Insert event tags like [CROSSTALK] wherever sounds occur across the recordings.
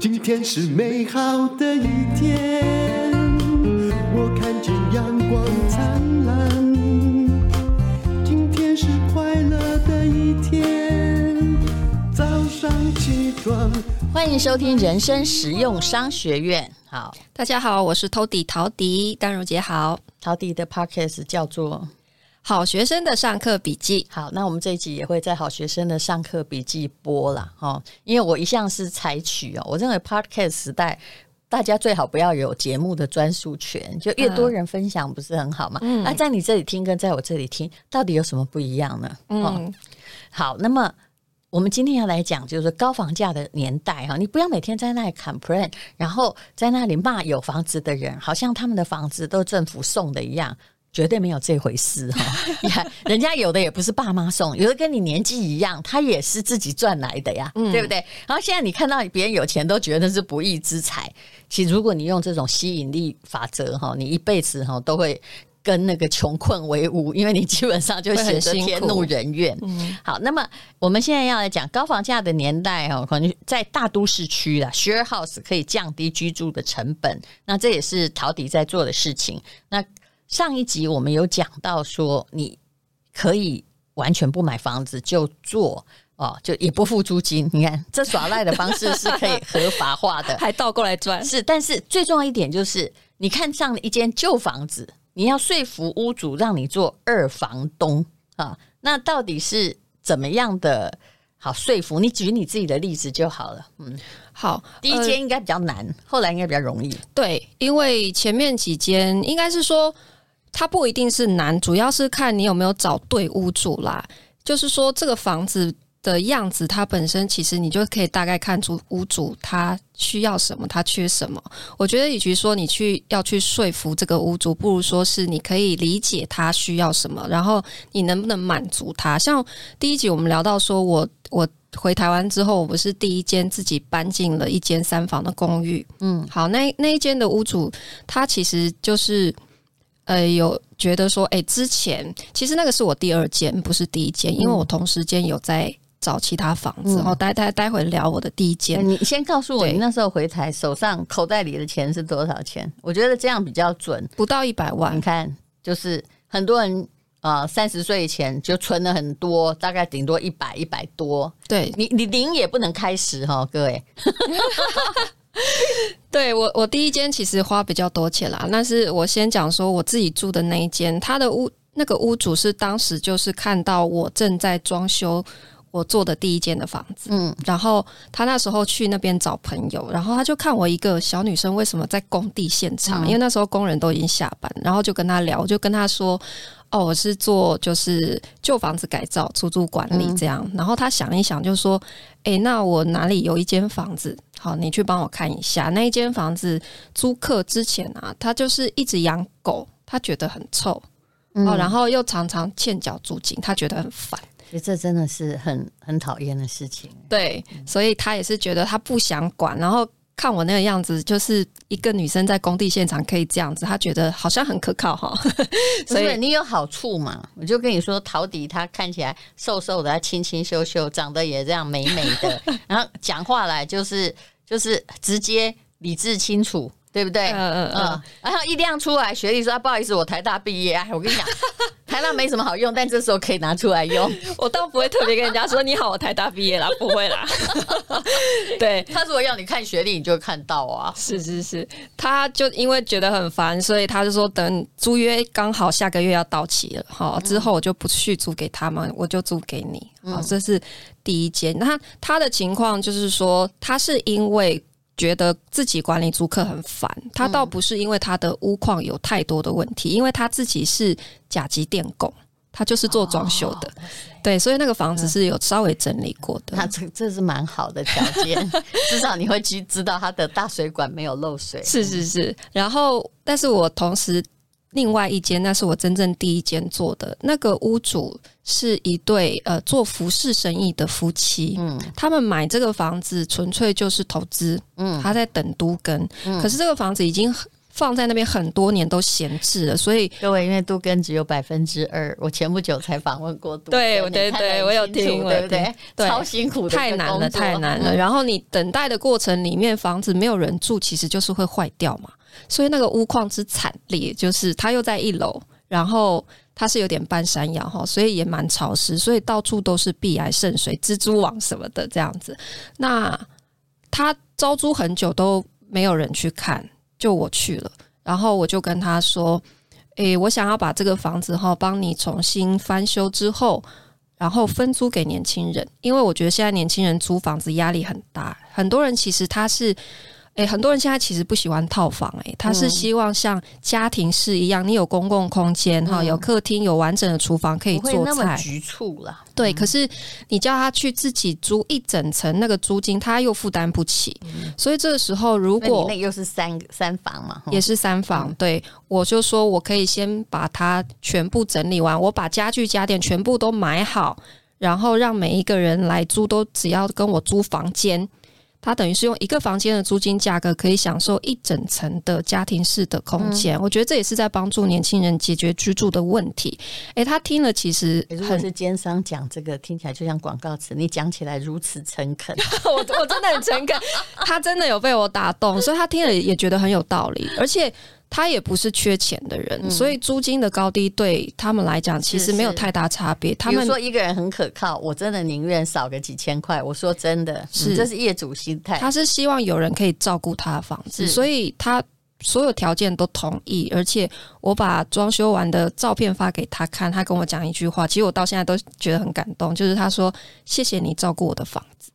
今天是美好的一天，我看见阳光灿烂。今天是快乐的一天，早上起床。欢迎收听人生实用商学院。好，大家好，我是 Tody 陶迪，丹如姐好。陶迪的 Podcast 叫做。好学生的上课笔记，好，那我们这一集也会在好学生的上课笔记播啦。哈，因为我一向是采取哦，我认为 Podcast 时代，大家最好不要有节目的专属权，就越多人分享不是很好吗？那、嗯啊、在你这里听跟在我这里听，到底有什么不一样呢？嗯，好，那么我们今天要来讲，就是高房价的年代哈，你不要每天在那里 complain，然后在那里骂有房子的人，好像他们的房子都政府送的一样。绝对没有这回事哈！[LAUGHS] 你看，人家有的也不是爸妈送，有的跟你年纪一样，他也是自己赚来的呀，嗯、对不对？然后现在你看到别人有钱，都觉得是不义之财。其实，如果你用这种吸引力法则哈，你一辈子哈都会跟那个穷困为伍，因为你基本上就显得天怒人怨。好，那么我们现在要来讲高房价的年代哈，可能在大都市区啦，share house 可以降低居住的成本，那这也是陶迪在做的事情。那上一集我们有讲到说，你可以完全不买房子就做哦，就也不付租金。你看这耍赖的方式是可以合法化的，[LAUGHS] 还倒过来赚。是，但是最重要一点就是，你看上了一间旧房子，你要说服屋主让你做二房东啊，那到底是怎么样的？好说服你，举你自己的例子就好了。嗯，好，第一间应该比较难，呃、后来应该比较容易。对，因为前面几间应该是说。它不一定是难，主要是看你有没有找对屋主啦。就是说，这个房子的样子，它本身其实你就可以大概看出屋主他需要什么，他缺什么。我觉得，与其说你去要去说服这个屋主，不如说是你可以理解他需要什么，然后你能不能满足他。像第一集我们聊到说，我我回台湾之后，我不是第一间自己搬进了一间三房的公寓。嗯，好，那那一间的屋主，他其实就是。呃，有觉得说，哎、欸，之前其实那个是我第二间，不是第一间，因为我同时间有在找其他房子。然后待待待会聊我的第一间。你先告诉我，你那时候回台手上口袋里的钱是多少钱？我觉得这样比较准，不到一百万。你看，就是很多人啊，三十岁以前就存了很多，大概顶多一百一百多。对你，你零也不能开始哈，各位。[LAUGHS] [LAUGHS] 对我，我第一间其实花比较多钱啦。那是我先讲说我自己住的那一间，他的屋那个屋主是当时就是看到我正在装修我做的第一间的房子，嗯，然后他那时候去那边找朋友，然后他就看我一个小女生为什么在工地现场，因为那时候工人都已经下班，然后就跟他聊，就跟他说。哦，我是做就是旧房子改造、出租管理这样。嗯、然后他想一想，就说：“哎、欸，那我哪里有一间房子？好，你去帮我看一下。那一间房子租客之前啊，他就是一直养狗，他觉得很臭，嗯、哦，然后又常常欠缴租金，他觉得很烦。其实这真的是很很讨厌的事情。对，所以他也是觉得他不想管，然后。看我那个样子，就是一个女生在工地现场可以这样子，他觉得好像很可靠哈。[LAUGHS] 所以你有好处嘛？我就跟你说，陶迪她看起来瘦瘦的，她清清秀秀，长得也这样美美的，[LAUGHS] 然后讲话来就是就是直接、理智、清楚。对不对？嗯嗯嗯。然后一亮出来，学历说：“啊，不好意思，我台大毕业。”哎，我跟你讲，台大没什么好用，但这时候可以拿出来用。[LAUGHS] 我倒不会特别跟人家说：“你好，我台大毕业啦。” [LAUGHS] 不会啦。[LAUGHS] 对，他如果要你看学历，你就看到啊。是是是，他就因为觉得很烦，所以他就说等租约刚好下个月要到期了，好之后我就不续租给他们，我就租给你。好，这是第一间。那他的情况就是说，他是因为。觉得自己管理租客很烦，他倒不是因为他的屋况有太多的问题，嗯、因为他自己是甲级电工，他就是做装修的，哦、对，所以那个房子是有稍微整理过的。那这这是蛮好的条件，[LAUGHS] 至少你会去知道他的大水管没有漏水。是是是，然后，但是我同时。另外一间，那是我真正第一间做的。那个屋主是一对呃做服饰生意的夫妻，嗯，他们买这个房子纯粹就是投资，嗯，他在等都跟，嗯，可是这个房子已经放在那边很多年都闲置了，所以各位因为杜根只有百分之二，我前不久才访问过杜根，对对对，我有听，对不对？对，超辛苦的，太难了，太难了。然后你等待的过程里面，房子没有人住，其实就是会坏掉嘛。所以那个屋况之惨烈，就是它又在一楼，然后它是有点半山腰哈，所以也蛮潮湿，所以到处都是壁癌渗水、蜘蛛网什么的这样子。那他招租很久都没有人去看。就我去了，然后我就跟他说：“诶，我想要把这个房子哈帮你重新翻修之后，然后分租给年轻人，因为我觉得现在年轻人租房子压力很大，很多人其实他是。”诶，很多人现在其实不喜欢套房，诶，他是希望像家庭式一样，你有公共空间哈，有客厅，有完整的厨房可以做菜，局促了。对，可是你叫他去自己租一整层，那个租金他又负担不起，所以这个时候如果那又是三三房嘛，也是三房，对，我就说我可以先把它全部整理完，我把家具家电全部都买好，然后让每一个人来租都只要跟我租房间。他等于是用一个房间的租金价格，可以享受一整层的家庭式的空间。嗯、我觉得这也是在帮助年轻人解决居住的问题。诶，他听了其实很，如果是奸商讲这个，听起来就像广告词。你讲起来如此诚恳，[LAUGHS] 我我真的很诚恳。他真的有被我打动，所以他听了也觉得很有道理，而且。他也不是缺钱的人，嗯、所以租金的高低对他们来讲其实没有太大差别。他们说一个人很可靠，我真的宁愿少个几千块。我说真的，是、嗯、这是业主心态。他是希望有人可以照顾他的房子，所以他所有条件都同意。而且我把装修完的照片发给他看，他跟我讲一句话，其实我到现在都觉得很感动，就是他说：“谢谢你照顾我的房子。”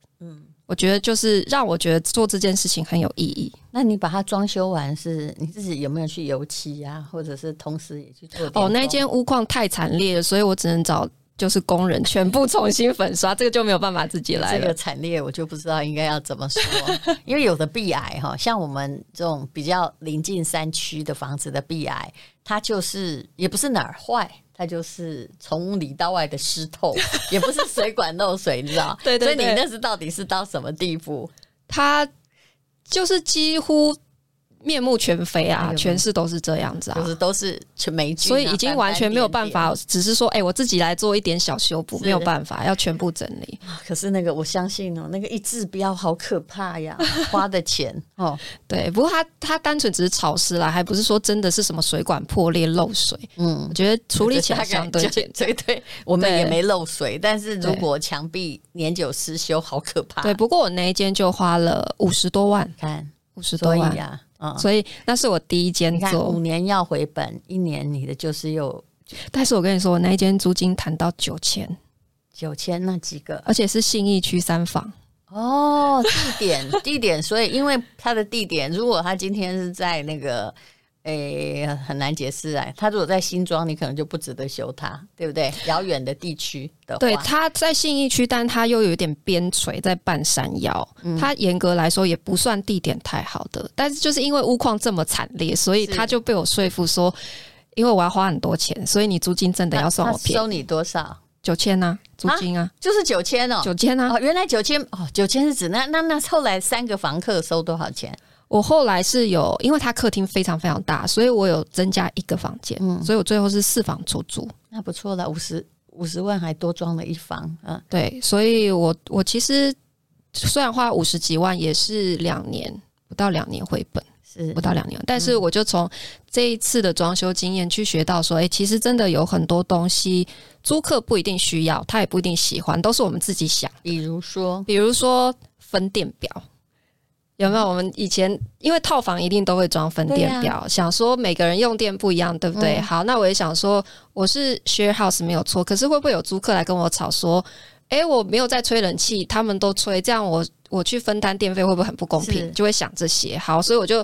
嗯。我觉得就是让我觉得做这件事情很有意义。那你把它装修完，是你自己有没有去油漆呀、啊，或者是同时也去做？哦，那间屋况太惨烈了，所以我只能找就是工人全部重新粉刷，这个就没有办法自己来了。这个惨烈，我就不知道应该要怎么说，[LAUGHS] 因为有的壁癌哈，像我们这种比较临近山区的房子的壁癌，它就是也不是哪儿坏。它就是从里到外的湿透，[LAUGHS] 也不是水管漏水，你知道？对对对。所以你那是到底是到什么地步？它就是几乎。面目全非啊，全是都是这样子啊，就是都是全霉菌，所以已经完全没有办法，只是说，哎、欸，我自己来做一点小修补，没有办法，要全部整理。[LAUGHS] 可是那个，我相信哦，那个一治标好可怕呀，[LAUGHS] 花的钱哦，对。不过它它单纯只是潮湿啦，还不是说真的是什么水管破裂漏水。嗯，我觉得处理起来相对简单。[LAUGHS] 对对，我们也没漏水，但是如果墙壁年久失修，好可怕。对，不过我那一间就花了五十多万，看五十多万呀。嗯，所以那是我第一间做，五年要回本，一年你的就是又，但是我跟你说，我那一间租金谈到九千，九千那几个，而且是信义区三房。哦，地点地点，所以因为它的地点，如果他今天是在那个。诶、欸，很难解释哎。他如果在新庄，你可能就不值得修它，对不对？遥远的地区的话，对，他在信义区，但他又有点边陲在半山腰。他、嗯、严格来说也不算地点太好的，但是就是因为屋况这么惨烈，所以他就被我说服说，因为我要花很多钱，所以你租金真的要算我便宜。收你多少？九千啊，租金啊，啊就是九千哦，九千啊。哦，原来九千哦，九千是指那那那后来三个房客收多少钱？我后来是有，因为他客厅非常非常大，所以我有增加一个房间，嗯，所以我最后是四房出租，那不错了，五十五十万还多装了一房，嗯，对，所以我我其实虽然花五十几万，也是两年不到两年回本，是。不到两年，但是我就从这一次的装修经验去学到说，哎、欸，其实真的有很多东西租客不一定需要，他也不一定喜欢，都是我们自己想，比如说，比如说分电表。有没有？我们以前因为套房一定都会装分电表，啊、想说每个人用电不一样，对不对？嗯、好，那我也想说我是 share house 没有错，可是会不会有租客来跟我吵说，哎，我没有在吹冷气，他们都吹，这样我我去分担电费会不会很不公平？就会想这些。好，所以我就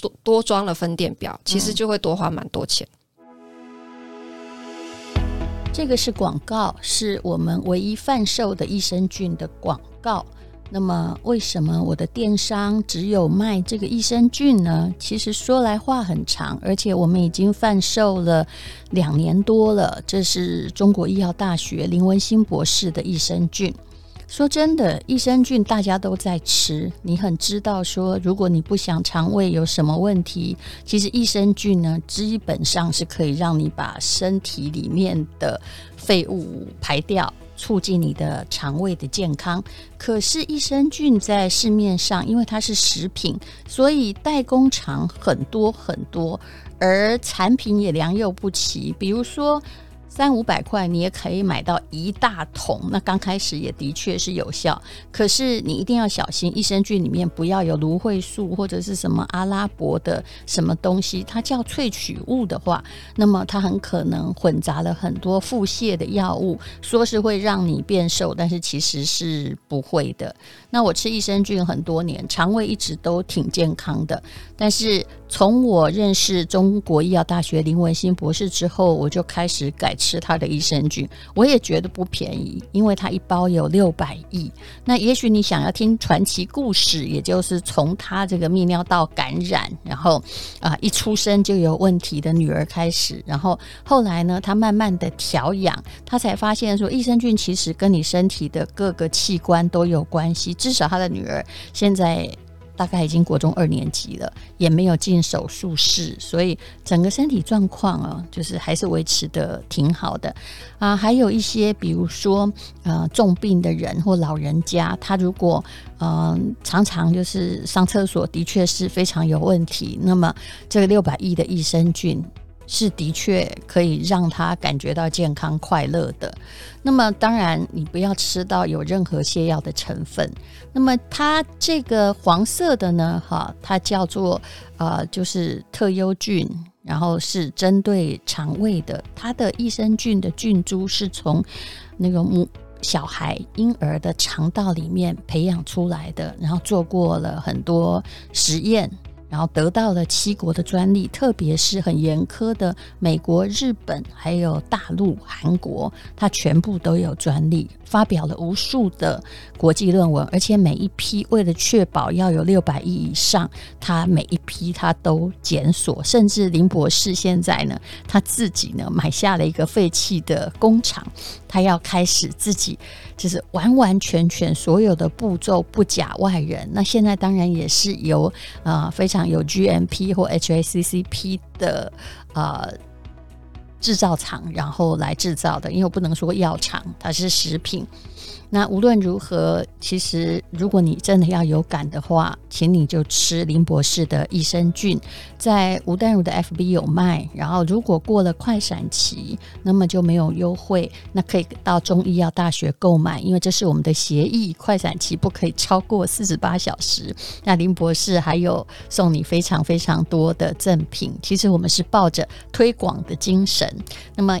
多多装了分电表，其实就会多花蛮多钱。嗯、这个是广告，是我们唯一贩售的益生菌的广告。那么，为什么我的电商只有卖这个益生菌呢？其实说来话很长，而且我们已经贩售了两年多了。这是中国医药大学林文新博士的益生菌。说真的，益生菌大家都在吃，你很知道说，如果你不想肠胃有什么问题，其实益生菌呢，基本上是可以让你把身体里面的废物排掉，促进你的肠胃的健康。可是益生菌在市面上，因为它是食品，所以代工厂很多很多，而产品也良莠不齐，比如说。三五百块，你也可以买到一大桶。那刚开始也的确是有效，可是你一定要小心，益生菌里面不要有芦荟素或者是什么阿拉伯的什么东西，它叫萃取物的话，那么它很可能混杂了很多腹泻的药物，说是会让你变瘦，但是其实是不会的。那我吃益生菌很多年，肠胃一直都挺健康的，但是。从我认识中国医药大学林文新博士之后，我就开始改吃他的益生菌。我也觉得不便宜，因为他一包有六百亿。那也许你想要听传奇故事，也就是从他这个泌尿道感染，然后啊一出生就有问题的女儿开始，然后后来呢，他慢慢的调养，他才发现说益生菌其实跟你身体的各个器官都有关系。至少他的女儿现在。大概已经国中二年级了，也没有进手术室，所以整个身体状况啊，就是还是维持的挺好的啊。还有一些，比如说呃重病的人或老人家，他如果嗯、呃、常常就是上厕所，的确是非常有问题。那么这个六百亿的益生菌。是的确可以让他感觉到健康快乐的。那么当然，你不要吃到有任何泻药的成分。那么它这个黄色的呢，哈，它叫做呃，就是特优菌，然后是针对肠胃的。它的益生菌的菌株是从那个母小孩婴儿的肠道里面培养出来的，然后做过了很多实验。然后得到了七国的专利，特别是很严苛的美国、日本，还有大陆、韩国，它全部都有专利。发表了无数的国际论文，而且每一批为了确保要有六百亿以上，他每一批他都检索，甚至林博士现在呢，他自己呢买下了一个废弃的工厂，他要开始自己就是完完全全所有的步骤不假外人。那现在当然也是由啊、呃、非常有 GMP 或 HACCP 的啊。呃制造厂，然后来制造的，因为我不能说药厂，它是食品。那无论如何，其实如果你真的要有感的话，请你就吃林博士的益生菌，在吴淡如的 FB 有卖。然后如果过了快闪期，那么就没有优惠，那可以到中医药大学购买，因为这是我们的协议，快闪期不可以超过四十八小时。那林博士还有送你非常非常多的赠品，其实我们是抱着推广的精神。那么。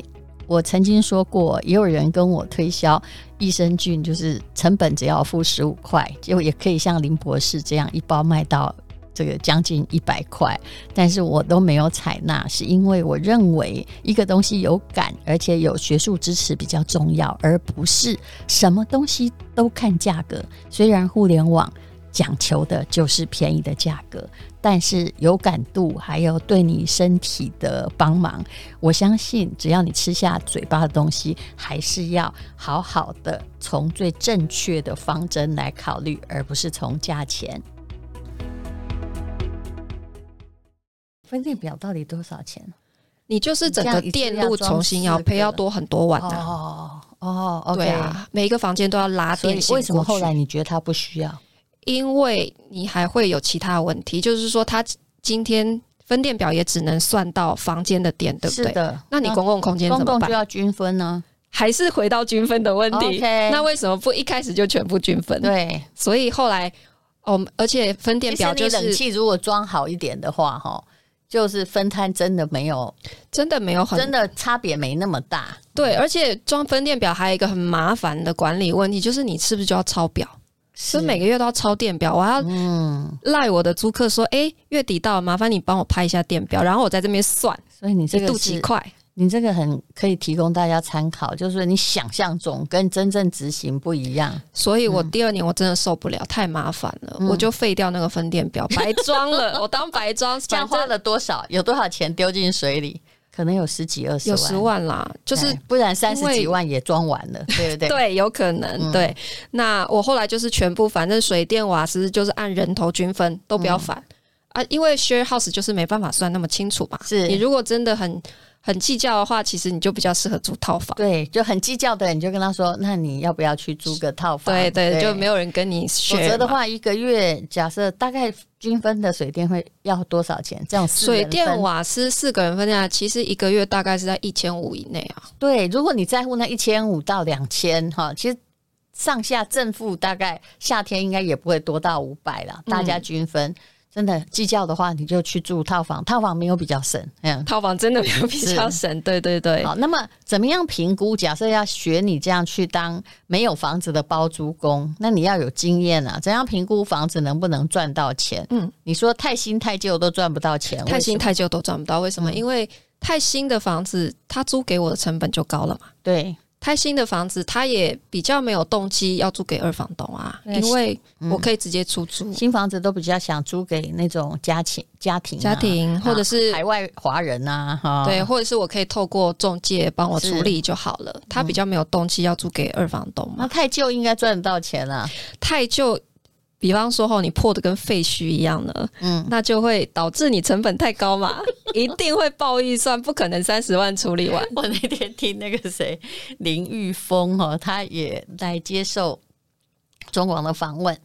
我曾经说过，也有人跟我推销益生菌，就是成本只要付十五块，就也可以像林博士这样一包卖到这个将近一百块，但是我都没有采纳，是因为我认为一个东西有感，而且有学术支持比较重要，而不是什么东西都看价格。虽然互联网。讲求的就是便宜的价格，但是有感度，还有对你身体的帮忙。我相信，只要你吃下嘴巴的东西，还是要好好的从最正确的方针来考虑，而不是从价钱。分店表到底多少钱？你就是整个电路重新要配，要多很多万的哦哦。哦，对啊，每一个房间都要拉电线。为什么后来你觉得它不需要？因为你还会有其他问题，就是说，他今天分电表也只能算到房间的电，对不对？是的。那你公共空间怎么办？公共就要均分呢？还是回到均分的问题.那为什么不一开始就全部均分？对。所以后来，哦，而且分电表就是冷气如果装好一点的话，哈，就是分摊真的没有，真的没有很，真的差别没那么大。对，而且装分电表还有一个很麻烦的管理问题，就是你是不是就要抄表？所以每个月都要抄电表，我要赖我的租客说：“哎、欸，月底到了，麻烦你帮我拍一下电表，然后我在这边算。”所以你这个度几块？你这个很可以提供大家参考，就是你想象中跟真正执行不一样。所以我第二年我真的受不了，嗯、太麻烦了，我就废掉那个分电表，白装了。[LAUGHS] 我当白装，这样花了多少？有多少钱丢进水里？可能有十几二十万，有十万啦，就是不然三十几万也装完了，对不对？[LAUGHS] 对，有可能。嗯、对，那我后来就是全部，反正水电瓦斯就是按人头均分，都不要反、嗯、啊，因为 share house 就是没办法算那么清楚嘛。是你如果真的很。很计较的话，其实你就比较适合租套房。对，就很计较的人，你就跟他说：“那你要不要去租个套房？”对对，对，就没有人跟你选。否则的话，一个月假设大概均分的水电会要多少钱？这样水电瓦斯四个人分下来，其实一个月大概是在一千五以内啊。对，如果你在乎那一千五到两千哈，其实上下正负大概夏天应该也不会多到五百了，大家均分。嗯真的计较的话，你就去住套房，套房没有比较省，嗯，套房真的没有比较省，对对对。好，那么怎么样评估？假设要学你这样去当没有房子的包租公，那你要有经验啊。怎样评估房子能不能赚到钱？嗯，你说太新太旧都赚不到钱，太新太旧都赚不到，为什么？嗯，因为太新的房子，他租给我的成本就高了嘛。对。太新的房子，他也比较没有动机要租给二房东啊，因为我可以直接出租。新房子都比较想租给那种家庭、家庭、家庭，或者是海外华人啊，对，或者是我可以透过中介帮我处理就好了。他比较没有动机要租给二房东嘛。那太旧应该赚得到钱啊，太旧。比方说，吼，你破的跟废墟一样呢，嗯，那就会导致你成本太高嘛，[LAUGHS] 一定会爆预算，不可能三十万处理完。我那天听那个谁林玉峰哈，他也来接受中广的访问，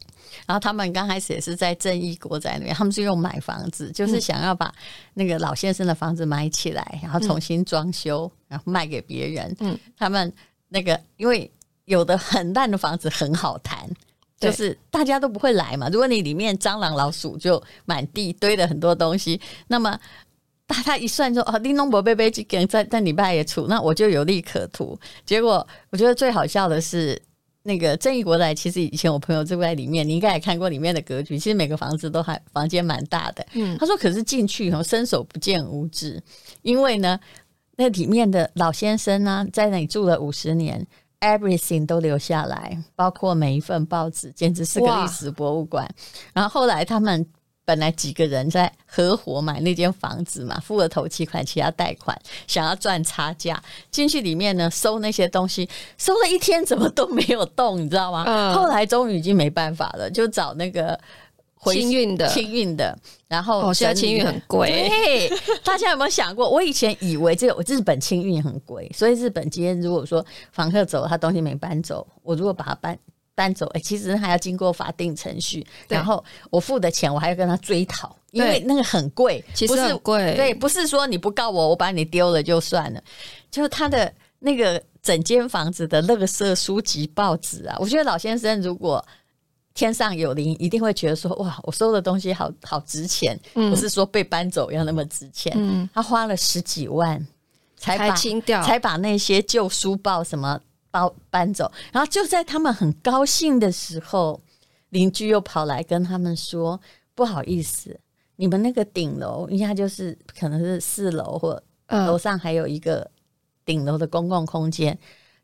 然后他们刚开始也是在正义国宅里面，他们是用买房子，就是想要把那个老先生的房子买起来，然后重新装修，然后卖给别人。嗯，他们那个因为有的很烂的房子很好谈。就是大家都不会来嘛。如果你里面蟑螂老鼠就满地堆了很多东西，那么大家一算说哦，玲珑伯贝贝几根在在礼拜也出，那我就有利可图。结果我觉得最好笑的是那个正义国宅，其实以前我朋友住在里面，你应该也看过里面的格局。其实每个房子都还房间蛮大的。嗯，他说可是进去以后伸手不见五指，因为呢那里面的老先生呢、啊、在那里住了五十年。Everything 都留下来，包括每一份报纸，简直是个历史博物馆。然后后来他们本来几个人在合伙买那间房子嘛，付了头期款，其他贷款，想要赚差价。进去里面呢，收那些东西，收了一天怎么都没有动，你知道吗？嗯、后来终于已经没办法了，就找那个。清运的，清运的，然后哦，现在清运很贵。对，大家有没有想过？我以前以为这个日本清运很贵，所以日本今天如果说房客走，他东西没搬走，我如果把它搬搬走，哎，其实还要经过法定程序，然后我付的钱我还要跟他追讨，因为那个很贵，其实很贵。对，不是说你不告我，我把你丢了就算了，就是他的那个整间房子的垃圾书籍、报纸啊，我觉得老先生如果。天上有灵，一定会觉得说：“哇，我收的东西好好值钱，嗯、不是说被搬走要那么值钱。嗯”他花了十几万才把清掉，才把那些旧书报什么包搬走。然后就在他们很高兴的时候，邻居又跑来跟他们说：“不好意思，你们那个顶楼，应该就是可能是四楼或楼上还有一个顶楼的公共空间。嗯”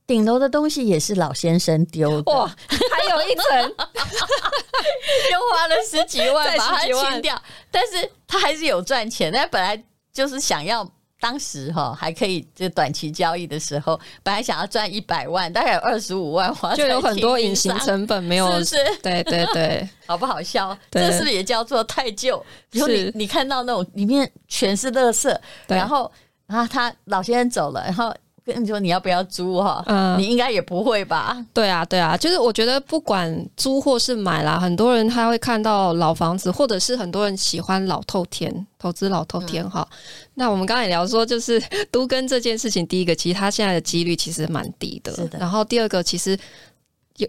顶楼的东西也是老先生丢的，哇，还有一层，[LAUGHS] 又花了十几万把它清掉，但是他还是有赚钱。他本来就是想要当时哈还可以就短期交易的时候，本来想要赚一百万，大概有二十五万花，就有很多隐形成本没有，是不是？对对对，[LAUGHS] 好不好笑？这是不是也叫做太旧？比如你你看到那种里面全是垃圾，然后然后他老先生走了，然后。跟你说你要不要租哈？嗯，你应该也不会吧？对啊，对啊，就是我觉得不管租或是买啦，很多人他会看到老房子，或者是很多人喜欢老透天，投资老透天哈。嗯、那我们刚才也聊说，就是都跟这件事情，第一个其实它现在的几率其实蛮低的，是的。然后第二个，其实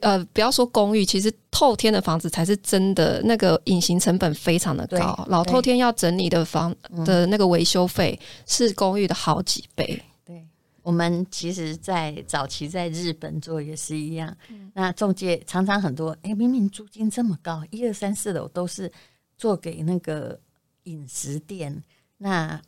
呃，不要说公寓，其实透天的房子才是真的那个隐形成本非常的高，老透天要整理的房的那个维修费是公寓的好几倍。我们其实，在早期在日本做也是一样。嗯、那中介常常很多，哎，明明租金这么高，一二三四楼都是做给那个饮食店，那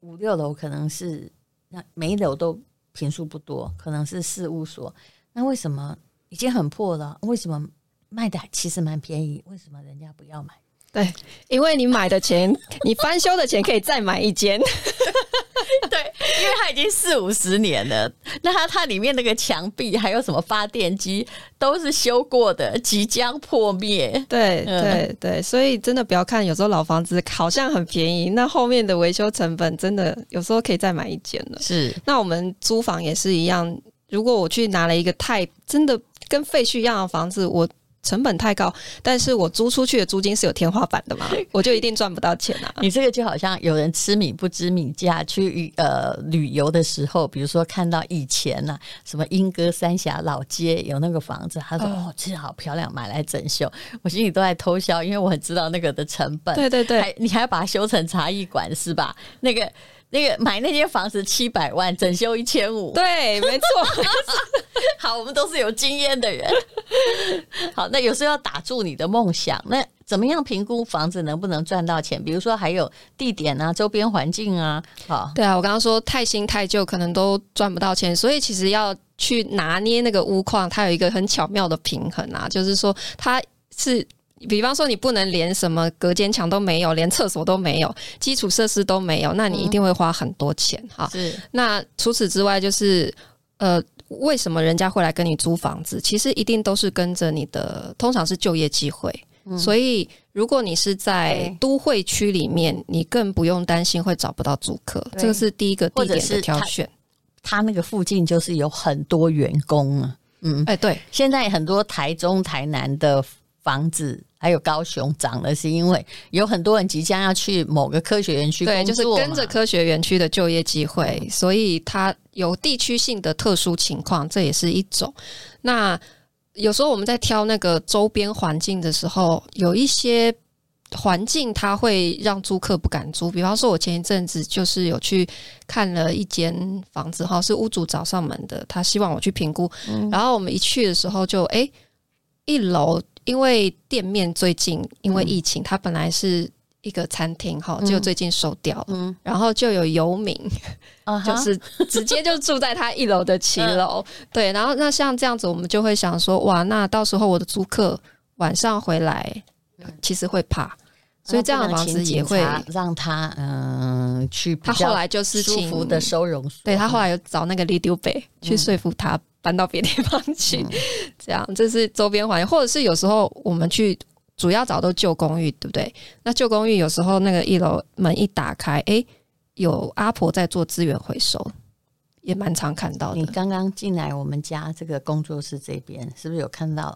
五六楼可能是那每一楼都坪数不多，可能是事务所。那为什么已经很破了？为什么卖的其实蛮便宜？为什么人家不要买？对，因为你买的钱，你翻修的钱可以再买一间。[LAUGHS] 对，因为它已经四五十年了，那它它里面那个墙壁还有什么发电机都是修过的，即将破灭。对对对，所以真的不要看，有时候老房子好像很便宜，那后面的维修成本真的有时候可以再买一间了。是，那我们租房也是一样，如果我去拿了一个太真的跟废墟一样的房子，我。成本太高，但是我租出去的租金是有天花板的嘛，[LAUGHS] 我就一定赚不到钱啊！你这个就好像有人吃米不知米价，去呃旅游的时候，比如说看到以前呐、啊，什么莺歌三峡老街有那个房子，他说、嗯、哦，这好漂亮，买来整修，[LAUGHS] 我心里都在偷笑，因为我很知道那个的成本。对对对，还你还要把它修成茶艺馆是吧？那个。那个买那间房子七百万，整修一千五，对，没错。[LAUGHS] 好，我们都是有经验的人。好，那有时候要打住你的梦想，那怎么样评估房子能不能赚到钱？比如说还有地点啊，周边环境啊。好，对啊，我刚刚说太新太旧可能都赚不到钱，所以其实要去拿捏那个屋况，它有一个很巧妙的平衡啊，就是说它是。比方说，你不能连什么隔间墙都没有，连厕所都没有，基础设施都没有，那你一定会花很多钱哈。是。那除此之外，就是呃，为什么人家会来跟你租房子？其实一定都是跟着你的，通常是就业机会。嗯。所以，如果你是在都会区里面，你更不用担心会找不到租客。这个是第一个地点的挑选。他那个附近就是有很多员工啊。嗯。哎，对，现在很多台中、台南的。房子还有高雄涨了，是因为有很多人即将要去某个科学园区工作，对，就是跟着科学园区的就业机会，嗯，所以它有地区性的特殊情况，这也是一种。那有时候我们在挑那个周边环境的时候，有一些环境它会让租客不敢租。比方说，我前一阵子就是有去看了一间房子，哈，是屋主找上门的，他希望我去评估，嗯，然后我们一去的时候就，哎，一楼。因为店面最近因为疫情，它、嗯、本来是一个餐厅哈，就最近收掉了。嗯，然后就有游民，嗯、就是直接就住在他一楼的骑楼。嗯、对，然后那像这样子，我们就会想说，哇，那到时候我的租客晚上回来，其实会怕，所以这样的房子也会让他嗯、呃、去。他后来就是舒服的收容所，对他后来有找那个李丢北去说服他。搬到别地方去，嗯，[LAUGHS] 这样这是周边环境，或者是有时候我们去主要找都旧公寓，对不对？那旧公寓有时候那个一楼门一打开，哎，有阿婆在做资源回收，也蛮常看到的。你刚刚进来我们家这个工作室这边，是不是有看到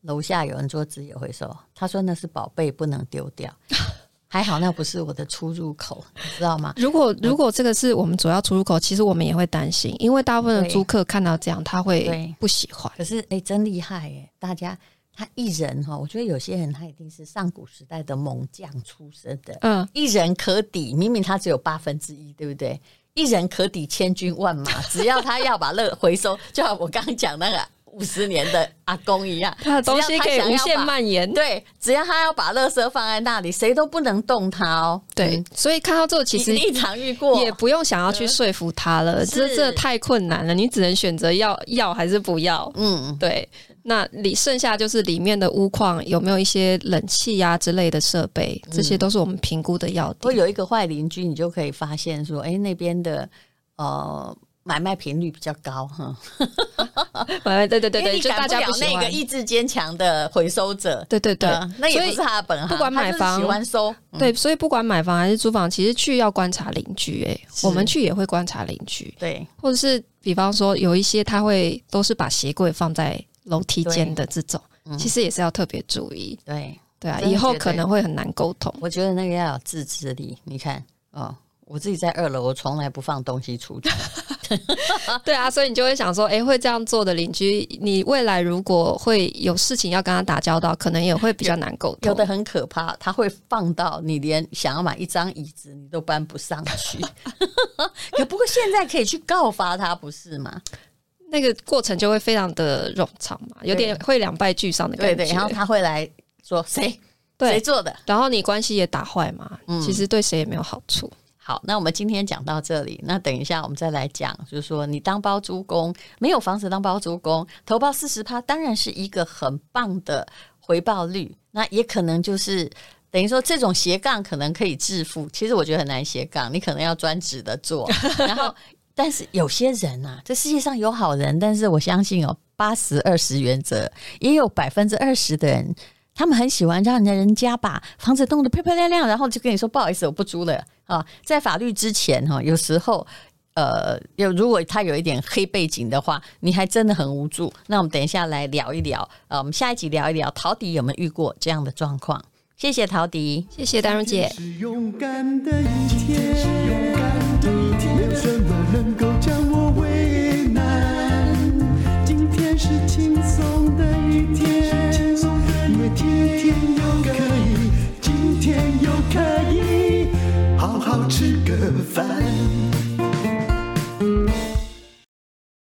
楼下有人做资源回收？他说那是宝贝，不能丢掉。[LAUGHS] 还好，那不是我的出入口，[LAUGHS] 你知道吗？如果如果这个是我们主要出入口，其实我们也会担心，因为大部分的租客看到这样，他会不喜欢。可是，哎、欸，真厉害哎！大家他一人哈，我觉得有些人他一定是上古时代的猛将出身的，嗯，一人可抵，明明他只有八分之一，对不对？一人可抵千军万马，只要他要把乐回收，就像我刚刚讲那个。五十年的阿公一样，[LAUGHS] 他的东西可以无限蔓延。对，只要他要把垃圾放在那里，谁都不能动他哦。对，嗯、所以看到这个，其实一场遇过，也不用想要去说服他了。这这太困难了，你只能选择要要还是不要。嗯，对。那里剩下就是里面的屋况有没有一些冷气呀、啊、之类的设备，这些都是我们评估的要点。会、嗯、有一个坏邻居，你就可以发现说，哎、欸，那边的呃。买卖频率比较高哈，[LAUGHS] 买卖对对对对，就大家不那个意志坚强的回收者，对对对，那也不是他的本行。不管买房喜欢收，对，所以不管买房还是租房，其实去要观察邻居。哎，我们去也会观察邻居，对，或者是比方说有一些他会都是把鞋柜放在楼梯间的这种，其实也是要特别注意。对对啊，以后可能会很难沟通。我觉得那个要有自制力。你看哦，我自己在二楼，我从来不放东西出去。[LAUGHS] 对啊，所以你就会想说，哎、欸，会这样做的邻居，你未来如果会有事情要跟他打交道，可能也会比较难沟通。有的很可怕，他会放到你连想要买一张椅子你都搬不上去。[LAUGHS] 可不过现在可以去告发他，不是吗？那个过程就会非常的冗长嘛，有点会两败俱伤的感觉。对对，然后他会来说谁谁做的，然后你关系也打坏嘛，嗯，其实对谁也没有好处。好，那我们今天讲到这里，那等一下我们再来讲，就是说你当包租公，没有房子当包租公，投报四十趴，当然是一个很棒的回报率，那也可能就是等于说这种斜杠可能可以致富，其实我觉得很难斜杠，你可能要专职的做。然后，[LAUGHS] 但是有些人啊，这世界上有好人，但是我相信哦，八十二十原则，也有百分之二十的人，他们很喜欢让人家把房子弄得漂漂亮亮，然后就跟你说不好意思，我不租了啊。在法律之前哈，有时候。呃，有如果他有一点黑背景的话，你还真的很无助。那我们等一下来聊一聊，呃，我们下一集聊一聊陶迪有没有遇过这样的状况？谢谢陶迪，谢谢丹如姐。是勇敢的一天，没有什么能够将我为难。今天是轻松的一天，吃个饭。